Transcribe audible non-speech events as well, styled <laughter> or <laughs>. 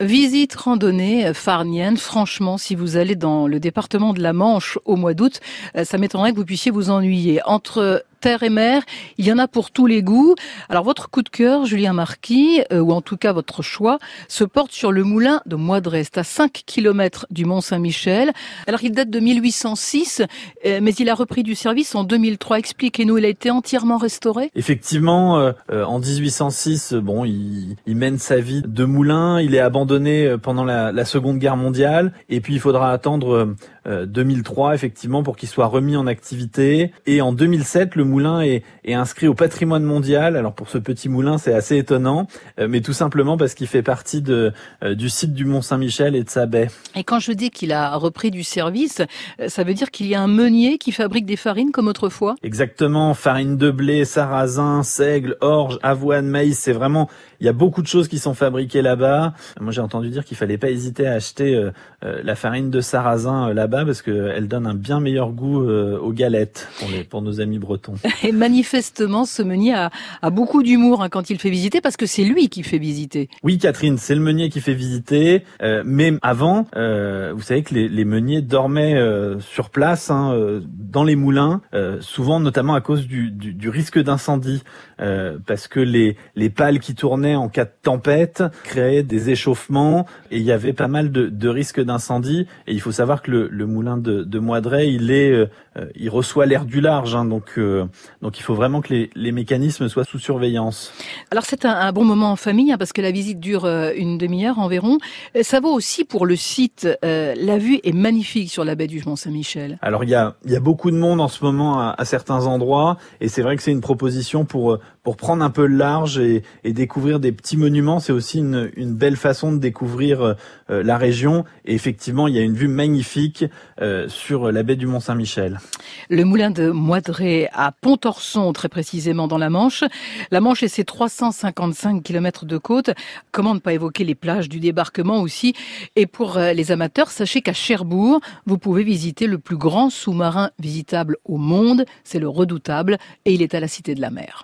Visite randonnée farnienne. Franchement, si vous allez dans le département de la Manche au mois d'août, euh, ça m'étonnerait que vous puissiez vous ennuyer. Entre terre et mer. Il y en a pour tous les goûts. Alors votre coup de cœur, Julien Marquis, euh, ou en tout cas votre choix, se porte sur le moulin de Moidrest, à 5 km du Mont Saint-Michel. Alors il date de 1806, euh, mais il a repris du service en 2003. Expliquez-nous, il a été entièrement restauré? Effectivement, euh, en 1806, bon, il, mène sa vie de moulin. Il est abandonné pendant la, la Seconde Guerre mondiale, et puis il faudra attendre 2003 effectivement pour qu'il soit remis en activité. Et en 2007, le moulin est, inscrit au patrimoine mondial. Alors pour ce petit moulin, c'est assez étonnant, euh, mais tout simplement parce qu'il fait partie de, euh, du site du Mont Saint-Michel et de sa baie. Et quand je dis qu'il a repris du service, euh, ça veut dire qu'il y a un meunier qui fabrique des farines comme autrefois? Exactement, farine de blé, sarrasin, seigle, orge, avoine, maïs, c'est vraiment, il y a beaucoup de choses qui sont fabriquées là-bas. Moi j'ai entendu dire qu'il fallait pas hésiter à acheter la farine de sarrasin là-bas parce qu'elle donne un bien meilleur goût aux galettes pour, les, pour nos amis bretons. <laughs> Et manifestement, ce meunier a, a beaucoup d'humour hein, quand il fait visiter, parce que c'est lui qui fait visiter. Oui, Catherine, c'est le meunier qui fait visiter. Euh, mais avant, euh, vous savez que les, les meuniers dormaient euh, sur place, hein, euh, dans les moulins, euh, souvent notamment à cause du, du, du risque d'incendie, parce que les, les pales qui tournaient en cas de tempête créaient des échauffements et il y avait pas mal de, de risques d'incendie. Et il faut savoir que le, le moulin de, de Moidret, il est, il reçoit l'air du large, hein, donc donc il faut vraiment que les, les mécanismes soient sous surveillance. Alors c'est un, un, bon moment en famille hein, parce que la visite dure euh, une demi-heure environ. Euh, ça vaut aussi pour le site. Euh, la vue est magnifique sur la baie du Mont-Saint-Michel. Alors il y a, il y a beaucoup de monde en ce moment à, à certains endroits et c'est vrai que c'est une proposition pour pour prendre un peu le large et, et découvrir des petits monuments. C'est aussi une, une, belle façon de découvrir euh, la région. Et effectivement, il y a une vue magnifique euh, sur la baie du Mont-Saint-Michel. Le moulin de Moidré à Pontorson, très précisément dans la Manche. La Manche et ses 355 km de côte. Comment ne pas évoquer les plages du débarquement aussi? Et pour euh, les amateurs, sachez qu'à Cherbourg, vous pouvez visiter le plus grand sous-marin visitable au monde. C'est le Redoutable et il est à la Cité de la Mer.